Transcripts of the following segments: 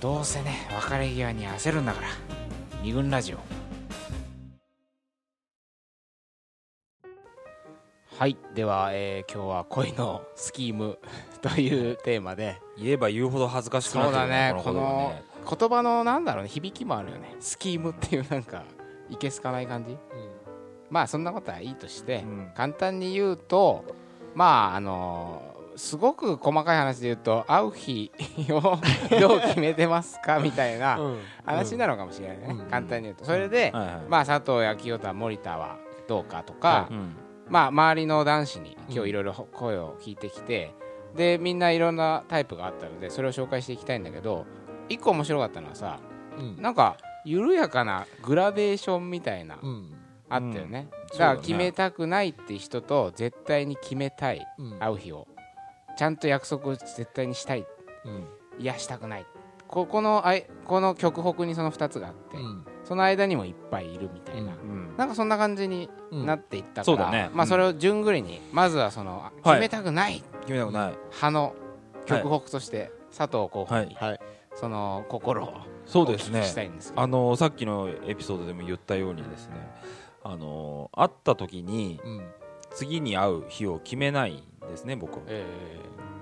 どうせね別れ際に焦るんだから。二軍ラジオ。はい。では、えー今日は恋のスキーム というテーマで。言えば言うほど恥ずかしくなそうってるだね。ここの言葉のなんだろうね響きもあるよね。スキームっていうなんかいけすかない感じ。まあそんなことはいいとして、うん。簡単に言うとまああのすごく細かい話で言うと会う日をどう決めてますかみたいな話なのかもしれないね、うん。簡単に言うと。それで、はいはい。まあ佐藤や清田森田はどうかとか、うん。まあ周りの男子に今日いろいろ声を聞いてきて、でみんないろんなタイプがあったのでそれを紹介していきたいんだけど一個面白かったのはさうん。なんか緩やかなグラデーションみたいな、うん。あったよね、うん。だから決めたくないって人と絶対に決めたいうん。会う日をちゃんと約束を絶対にしたい。うん。いやしたくない。ここのあいこの極北にその2つがあって、うん。その間にもいっぱいいるみたいな、うん。なんかそんな感じにうんなっていったから、そうだね。まあ、うん。それを順繰りにまずはそのはい。決めたくない。決めたくない。派の極北として佐藤候補にはい。その心をそうですね。したいんですけど。あのさっきのエピソードでも言ったようにですねあの会った時にうん次に会う日を決めないんですね僕は。え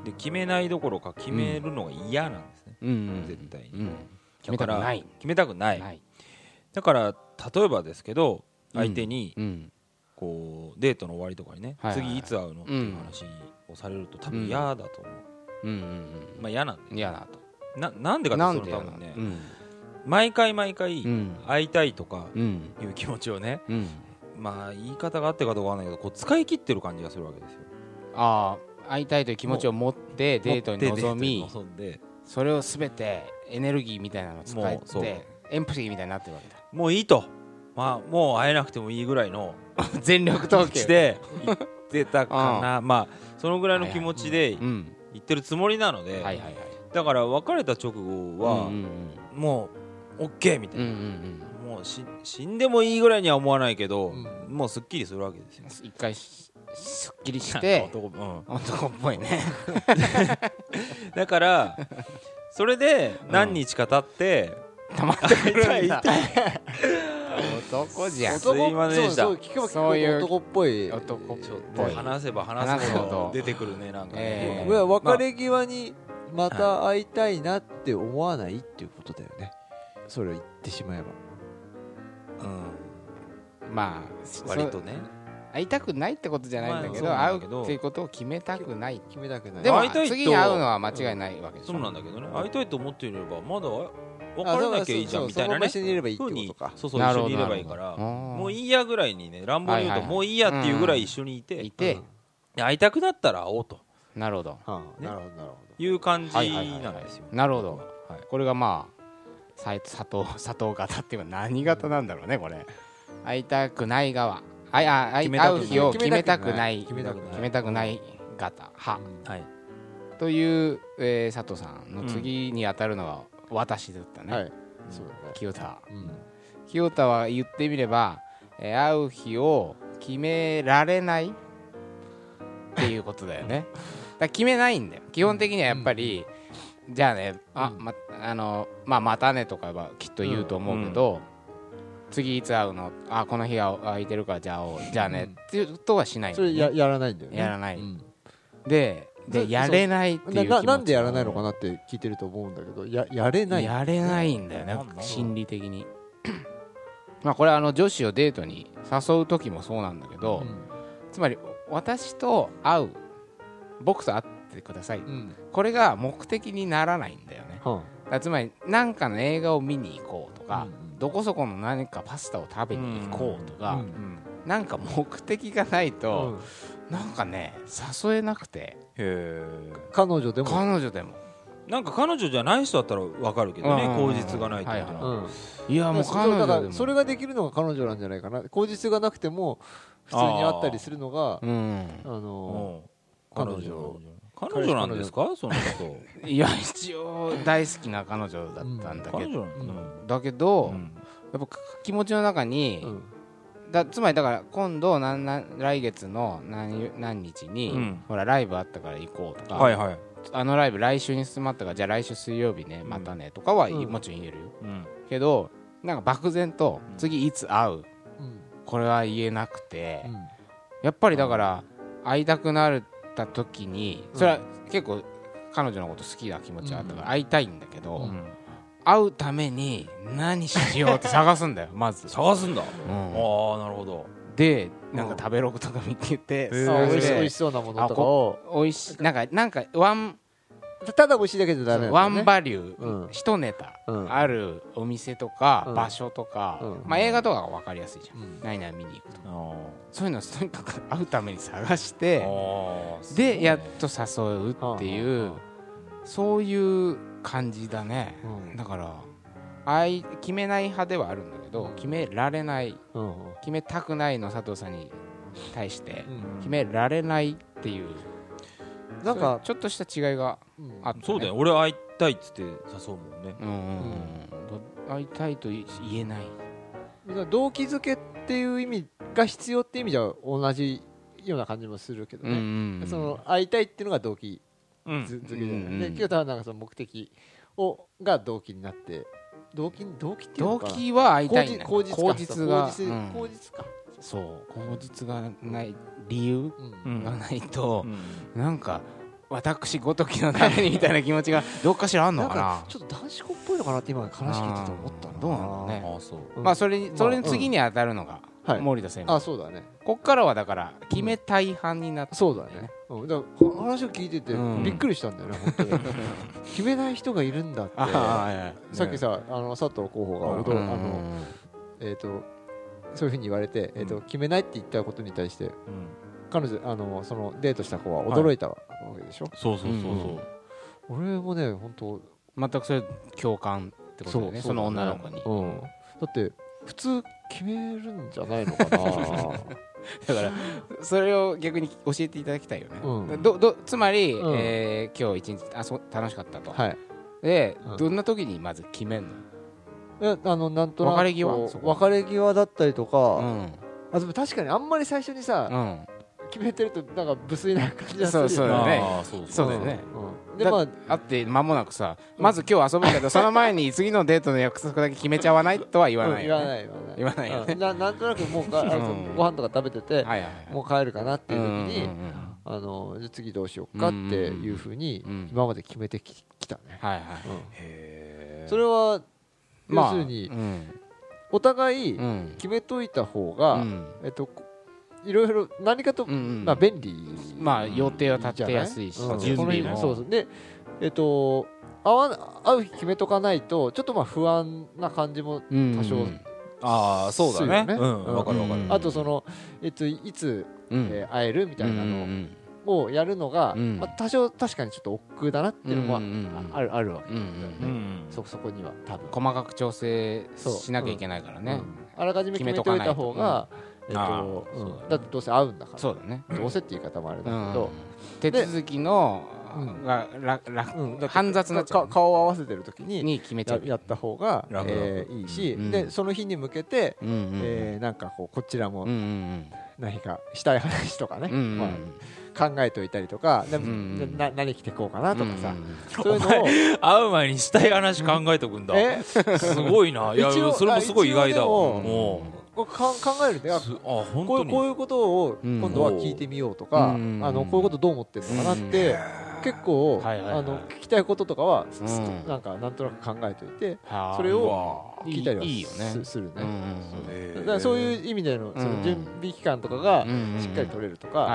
で決めないどころか決めるのが嫌なんですね、えうん。絶対に。うん、決めたくない。決めたくない、だから例えばですけど相手にうん。こうデートの終わりとかにね、次いつ会うのっていう話をされると多分嫌だと思う、うんうんまあ嫌なんうん嫌だと。でななんでかなってんで嫌だその多分ね、うん。毎回毎回うん。会いたいとかうん。いう気持ちをねうんまあ言い方があってかどうかわかんないけどこう使い切ってる感じがするわけですよ。ああ会いたいという気持ちを持ってデートに臨みそれをすべてエネルギーみたいなのを使ってエンプシーみたいになってるわけだ。もういいと。まあもう会えなくてもいいぐらいの 全力投球。して言ってたかな。まあそのぐらいの気持ちでうん。言ってるつもりなので、はいはいはい。だから別れた直後は、もう OK みたいうんうんな、うんもうし死んでもいいぐらいには思わないけど、うん。もうすっきりするわけですよ。一回しすっきりして。男うん。男っぽいね。だからそれで何日か経って、たまってくるんだ。男じゃん。すいませんでした。そういうど男っぽい。男っちょっぽい。と話せば話すほどど。出てくるねなんかえね、いや別れ際にまた会いたいなって思わないっていうことだよね。それを言ってしまえばうん。まあそ割とね。会いたくないってことじゃないんだけどまあ会んだけど。うっていうことを決めたくない。決めたくない。でも会いたいと。次に会うのは間違いないわけでしょ。そうなんだけどね。会いたいと思っていればまだ別あれなきゃいいじゃんみたいなね。そうそう一緒にいればいいってふうにことかそうそうなるほど一緒にいればいいから。ももういいやぐらいにね乱暴に言うはいはいともういいやっていうぐらい一緒にいて。いてで会いたくなったら会おうと。なるほど。はあね。なるほどなるほいう感じはいはいはいはい。なんですよ。なるほど。はい。これがまあ佐藤佐藤型っていうのは何型なんだろうねこれ。会いたくない側。あいあ会う日を決めたくない。決めたくない。決めたくない。型派どは。い。という、えー佐藤さんの次に当たるのは私だったね、はい。そうだね。清田。うん。清田は言ってみれば、えー会う日を決められないっていうことだよね。だ決めないんだよ。基本的にはやっぱり、じゃあねあ、まあのまあ、またねとかはきっと言うと思うけど、次いつ会うの？あこの日は空いてるからじゃあ会おう。じゃあね、うん。っていうことはしないんそれややらないんだよね。やらない。うん。ででそやれないっていう気な持ちななんでやらないのかなって聞いてると思うんだけどややれないやれないんだよね心理的に。まあこれはあの女子をデートに誘う時もそうなんだけど、つまり私と会う僕と会ってください、うん。うんこれが目的にならないんだよね。はだからつまり何かの映画を見に行こうとか、あうん。どこそこの何かパスタを食べに行こうとか、うんうん。なんか目的がないと、うん。なんかね誘えなくて。彼女でも。彼女でも。なんか彼女じゃない人だったらわかるけどねうん口実がないとは。いはいやもう彼女でも。だからそれができるのが彼女なんじゃないかな。口実がなくても普通に会ったりするのがうん。あのうん。彼女彼女。なんですか？その人 いや一応大好きな彼女だったんだけ彼ど、女なの？だけど、うんやっぱ気持ちの中に、うん。だつまりだから今度なんなん来月の何何日に、うん。ほらライブあったから行こうとか、はいはい。あのライブ来週に進まったからじゃあ来週水曜日ねまたねとかは、うん。もちろん言えるよ。うん。けどなんか漠然とうん。次いつ会う？うん。これは言えなくて、うん。やっぱりだから会いたくなった時にそれは結構彼女のこと好きな気持ちはあったから会いたいんだけど、うん。会うために何しようって探すんだよ まず、探すんだ。うん。ああなるほど。でなんか食べログとか見てて、へー。あそれで美味し美味しそうなものとかを。美味しいなんかなんかワンただ美味しいだけじゃダメなんだワンバリュうん。ー一ネタうん。あるお店とかうん。場所とかうん。まあ映画とかが分かりやすいじゃん。うん。何々見に行くとあそういうのをとにかく会うために探してあでやっと誘うっていうそういう感じだね。うん。だからあい決めない派ではあるんだけど決められないうん。決めたくないの佐藤さんに対してうん。決められないっていうなんかちょっとした違いがうんあったね。そうだよ。俺会いたいっつって誘うもんね。うんうんうん。ど会いたいと言えない。動機づけっていう意味が必要っていう意味では同じような感じもするけどうんうね、んうん。その会いたいっていうのが動機うん。づづけじゃない、うんで清田はなんかその目的をが動機になって動機動機っていうのかな。動機は会いたいんだよ口実口実が。口実か、そう口実がない理由うん。うんがないとう、ん。なんか私ごときのためにみたいな気持ちがどっかしらあんのかな？ちょっと男子校っぽいのかなって今話聞いてて思ったどうなんだろうね。ああそう。うん。まあそれそれに次に当たるのがはい森田専務。あそうだね。こっからはだから決めたい派になって。そうだね、うん、だから話を聞いててうん。びっくりしたんだよね、本当に。決めない人がいるんだって。はいはいさっきさあの佐藤候補がうん。驚うんあのえー、とそういうふうに言われて、えーとうん。決めないって言ったことに対してうん。彼女あのそのデートした子は驚いたわけでしょ、そうそうそうう。ん。そう俺もね本当全くそれ共感ってことだよねその女の子に。うん、だって普通決めるんじゃないのかな？だからそれを逆に教えていただきたいよね、うん。どどつまり、うん。えー今日一日あそう楽しかったと、はい。で、うん。どんな時にまず決めんの？えあのなんとなく別れ際？別れ際だったりとか、うん。あでも確かにあんまり最初にさ、うん。決めてるとなんか無粋な感じがするよねそうだね。ああそうそうだよね、うん。うん。でだまあ会って間もなくさまず今日遊ぶけどその前に次のデートの約束だけ決めちゃわないとは言わないよ、ね。うん言わない言わない。よね。うん。ななんとなくもうかあのうんご飯とか食べてて、はいはいはい。もう帰るかなっていう時に、うんうんうんあのじゃあ次どうしようかっていうふうにうん今まで決めてききたね、はいはい。うん。へえそれはまあ要するにうん。お互いうん。決めといた方が、うん。えっとこいろいろ何かと、うんうん。まあ、便利まあ予定は立てやすいしじゃない？準備も。そうそうでえっと会わな会う日決めとかないとちょっとまあ不安な感じも、うん。多少ああそうだね。わかるわかる。うん。あとその、えっと、いつ、うん。えー会えるみたいなうんのをやるのが、うん。まあ、多少確かにちょっと億劫だなっていうのもあ,、るあるわけ、そそこには多分。細かく調整しなきゃいけないからね。うん。あらかじめ決めておいた方が、えっあとだってどうせ会うんだから。そうだね。どうせって言い方もあれだけうんど、手続きのうん。がうん。煩雑な顔を合わせてる時にに決めちゃう。ややった方が、えーいいし、うんでその日に向けて、うえーなんかこうこちらも何かしたい話とかね、まあ、考えておいたりとか、うん。な何着てこうかなとかさ、うん。そういうのを。会う前にしたい話考えとくんだ。え？すごいな。いやそれもすごい意外だもこうか考えるんであこういうこういうことをうん今度は聞いてみようとか、うん。あのこういうことどう思ってるのかなって、結構、あの聞きたいこととかは、うん。なんかなんとなく考えておいてはあ。それを聞いたりはいいいよね。すするね、そう。いう意味でのその準備期間とかがうんしっかり取れるとか、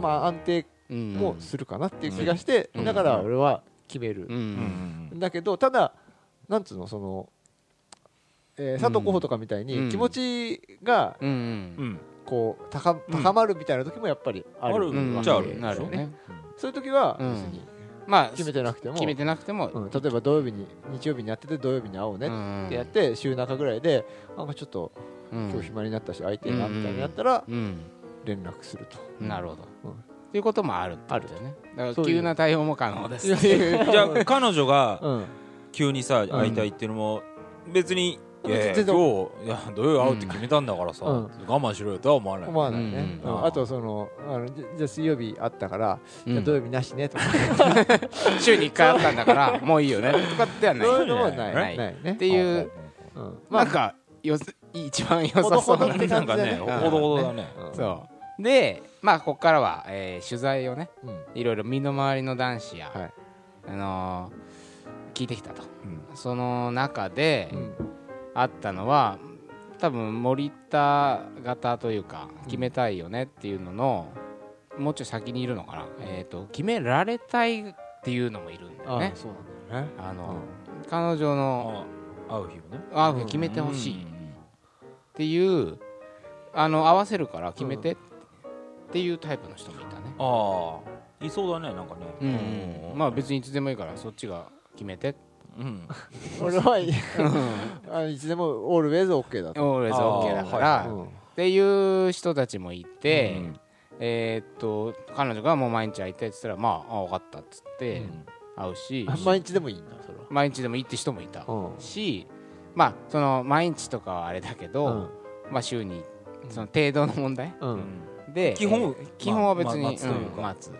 まあ、安定うんもするかなっていう気がして、うんだから俺は決める。だけどただなんつうのその、えー佐藤候補とかみたいうん。に気持ちがこう高高まるみたいな時もやっぱりあるんわけじゃあある。ねそういう時はうん。別にまあ決めてなくても、決めてなくてもうん、例えば土曜日に日曜日にやってて土曜日に会おうねってやって週中ぐらいでなんかちょっとうん。今日暇になったし会いてえなうんみたいになったらうん連絡すると。なるほど。うん。っていうこともあるってことだよねだから急な対応も可能です。じゃあ彼女がうん。急にさ会いたいっていうのも別に いや今日いや土曜日会うって決めたんだからさ、うん。我慢しろよとは思わない。思わないね、うん。うん。あとそのあのじゃじゃあ水曜日あったから、うん。じゃあ土曜日なしねとか。週に1回あったんだからもういいよね。とかってはない。そういうのはない。ない。ない。ねっていううん。なんかよ一番良さそうな。ほどほどってなんかね感じだね。ほどほどだね。うん。そう。でまあここからは、えー取材をねうん。いろいろ身の回りの男子や、はい。あのー聞いてきたと。うん。その中でうんあったのは多分森田型というか決めたいよねっていうのの、もうちょい先にいるのかな、えー、と決められたいっていうのもいるんだよね。あそうなんだよね。あの、彼女のあ会う日をね。あ決めてほしい。っていうあの合わせるから決めてっていうタイプの人もいたね、ああ。いそうだねなんかね。うん。うん。まあ別にいつでもいいからそっちが決めてうん俺はいあのいつでもオールウェイズ OK だと、オーレズあー OK だから、はい。うんっていう人たちもいて、うん。えーっと彼女がもう毎日会いたいって言ったらまああ分かったっつって会うし、あ 毎日でもいいんだそれは。毎日でもいいって人もいた、うん。しまあその毎日とかはあれだけど、うん。まあ週にその程度の問題？ううん。んで基本えー基本は別に、まあ待つというか。ん待つ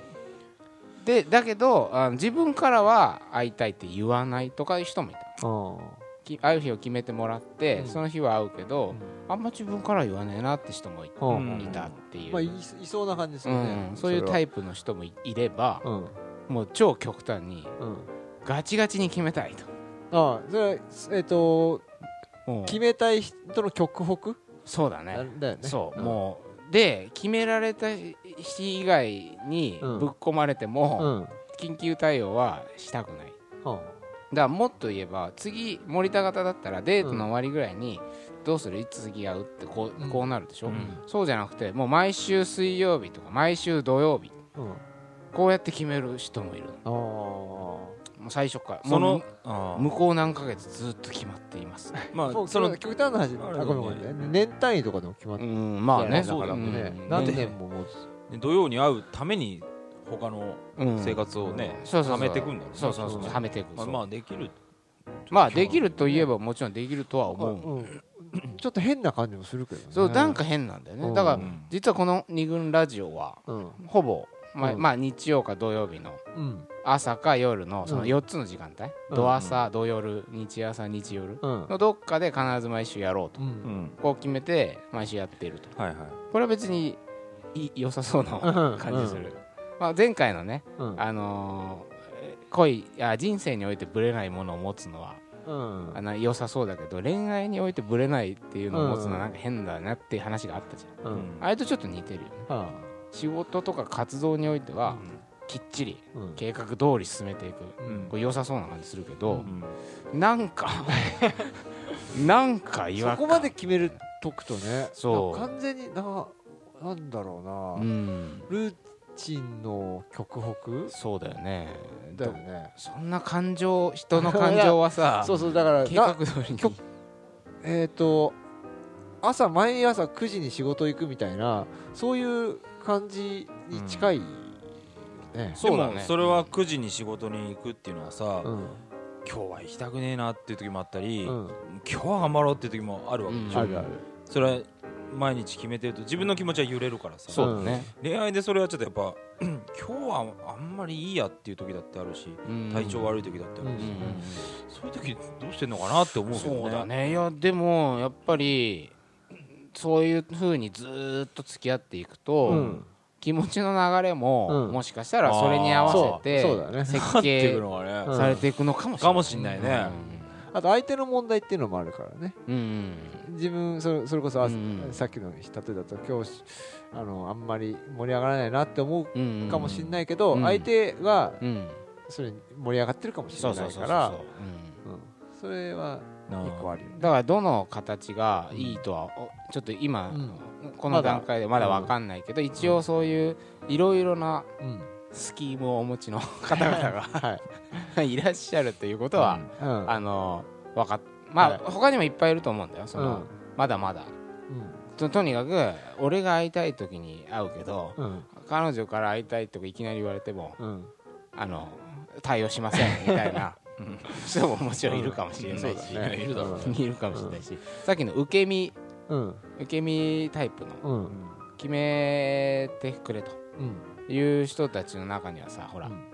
でだけどあの自分からは会いたいって言わないとかいう人もいた。あき会う日を決めてもらって、うん。その日は会うけど、うん。あんま自分からは言わねえなって人もいあうん。いたっていう、まあいいいそうな感じですうよね、ん、そういうタイイプの人もいいれば、プうん。もう超極端にうん。ガチガチに決めたいと、あそれはえっ、とうん。決めたい人の極北？そうだね。だよね。そう、ん。もうで決められた日以外にぶっ込まれても、緊急対応はしたくないはだからもっと言えば次森田型だったらデートの終わりぐらいに、どうするいつ次会うってこう,、こうなるでしょ、うんそうじゃなくてもう毎週水曜日とか毎週土曜日うんこうやって決める人もいるあもう最初からその向こう何ヶ月ずっと決まっていますまあその極端な話ね年単位とかでも決まっうんまあねだからね何年も持つ土曜に会うために他のうん生活をねそうそうそう。はめていくんだろね。そうそうそう。うんはめていく。まあまあできる。まあできるといえばもちろんできるとは思う。うん。ちょっと変な感じもするけどね。そうなんか変なんだようん。ねだからうん実はこの二軍ラジオはうん。ほぼまあうん。まあ日曜か土曜日のうん。朝か夜のそのうん。4つの時間帯？うん。土朝土夜日朝日夜うん。のどっかで必ず毎週やろうと。ううんん。こう決めて毎週やっていると。はいはい。これは別に良さそうなうん感じする。まあ前回のねうん。あのー恋いや人生においてブレないものを持つのはうん。あの良さそうだけど恋愛においてブレないっていうのを持つのうんはなんか変だなっていう話があったじゃん。うん。あれとちょっと似てるよね。は仕事とか活動においてはきっちり計画通り進めていくうん。これ良さそうな感じするけどうん。なんか なんか違そ和感。こまで決めるとくとねそう。完全にななんだろううなん。ルーチンの極北？そうだよね。だよね。そんな感情人の感情はさ そうそうだから計画な通りに。えっと朝毎朝9時に仕事行くみたいなそういう感じに近いよねそうだね。でもそれは9時に仕事に行くっていうのはさうん。今日は行きたくねえなっていう時もあったりうん。今日は頑張ろうっていう時もあるわけでしょ。うん。あるある。それは毎日決めてると自分の気持ちは揺れるからさ。そうだね。恋愛でそれはちょっとやっぱ 今日はあんまりいいやっていう時だってあるしうん。体調悪い時だってあるしうんそういう時どうしてんのかなって思うけどね。そうだね。いやでもやっぱりそういうふうにずーっと付き合っていくと、うん。気持ちの流れも、うん。もしかしたらそれに合わせてそう。そうだね。設 なってい計されていくのかもしれない、かもしんないねあと相手の問題っていうのもあるからね。うんうん。自分それそれこそ朝うんさっきの例えだと今日あのあんまり盛り上がらないなって思うんうん。うかもしれないけどうん。相手がうん。それに盛り上がってるかもしれないから。うん。それはな一個あるよね。だからどの形がいいとはおちょっと今、うん。この段階でまだ分かんないけど、一応そういういろいろなうんスキームをお持ちの方々 はい。がいらっしゃるということは、うん。あの分かっまあ、はい。他にもいっぱいいると思うんだよ。その、まだまだ。ととにかく俺が会いたい時に会うけどうん。うん彼女から会いたいとかいきなり言われてもうん。あの対応しませんみたいな。人ももちろんいるかもしれないし、うん。そうだね。いるだろういるかもしれないし、さっきの受け身。うん。受け身タイプの。うん。決めてくれと。うんいう人たちの中にはさほら、うん。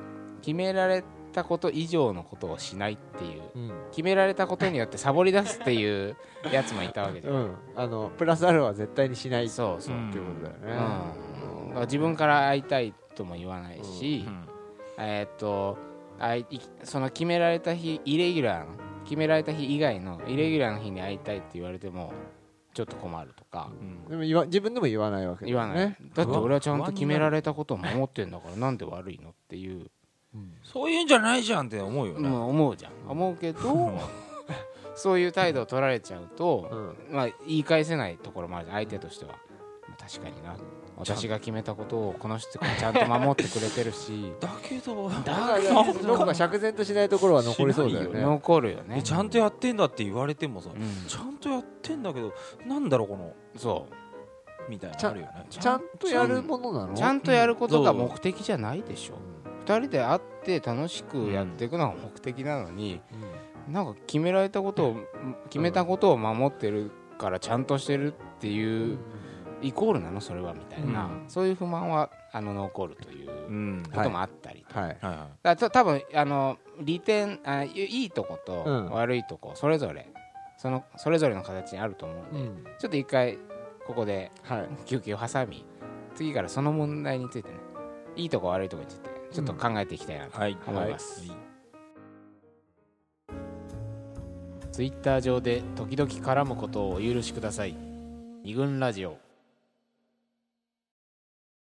決められたこと以上のことをしないっていううん。決められたことによってサボり出すっていうやつもいたわけじゃん、うん。あのプラスアルファは絶対にしないってそうそう、うんいうことだようんねだから自分から会いたいとも言わないし、うん。えーっとあいいその決められた日イレギュラーの決められた日以外のイレギュラーの日に会いたいって言われてもちょっと困るとか。うん。でも言わ自分でも言わないわけだよ言わない、ねだって俺はちゃんと決められたことを守ってんだからなんで悪いのっていう、そういうんじゃないじゃんって思うよね。まあ思うじゃん。思うけどそういう態度を取られちゃうと、うん。まあ、言い返せないところもあるじゃん相手としては、まあ確かにな。私が決めたことをこの人がちゃんと守ってくれてるし。だけど。だからどこか釈然としないところは残りそうだよしね。残るよねえちゃんとやってんだって言われてもさうん。ちゃんとやってんだけどなんだろうこのそう。みたいなのあるよね。ちゃんとやるものなの？ちゃんとやることがうん目的じゃないでしょ。二人で会って楽しくやっていくのが目的なのに、なんか決められたことを決めたことを守ってるからちゃんとしてるっていう、イコールなの？それはみたいな、うん。そういう不満はあの残るといううん。こともあったり、はい。はい。はだた多分あの利点あいいいとことうん。悪いとこそれぞれそのそれぞれの形にあると思うんで、うん。ちょっと一回ここではい。休憩を挟み次からその問題についてねいいとこ悪いとこについてちょっと考えていきたいなと思います、はい。ツイッター上で時々絡むことをお許しください。二軍ラジオ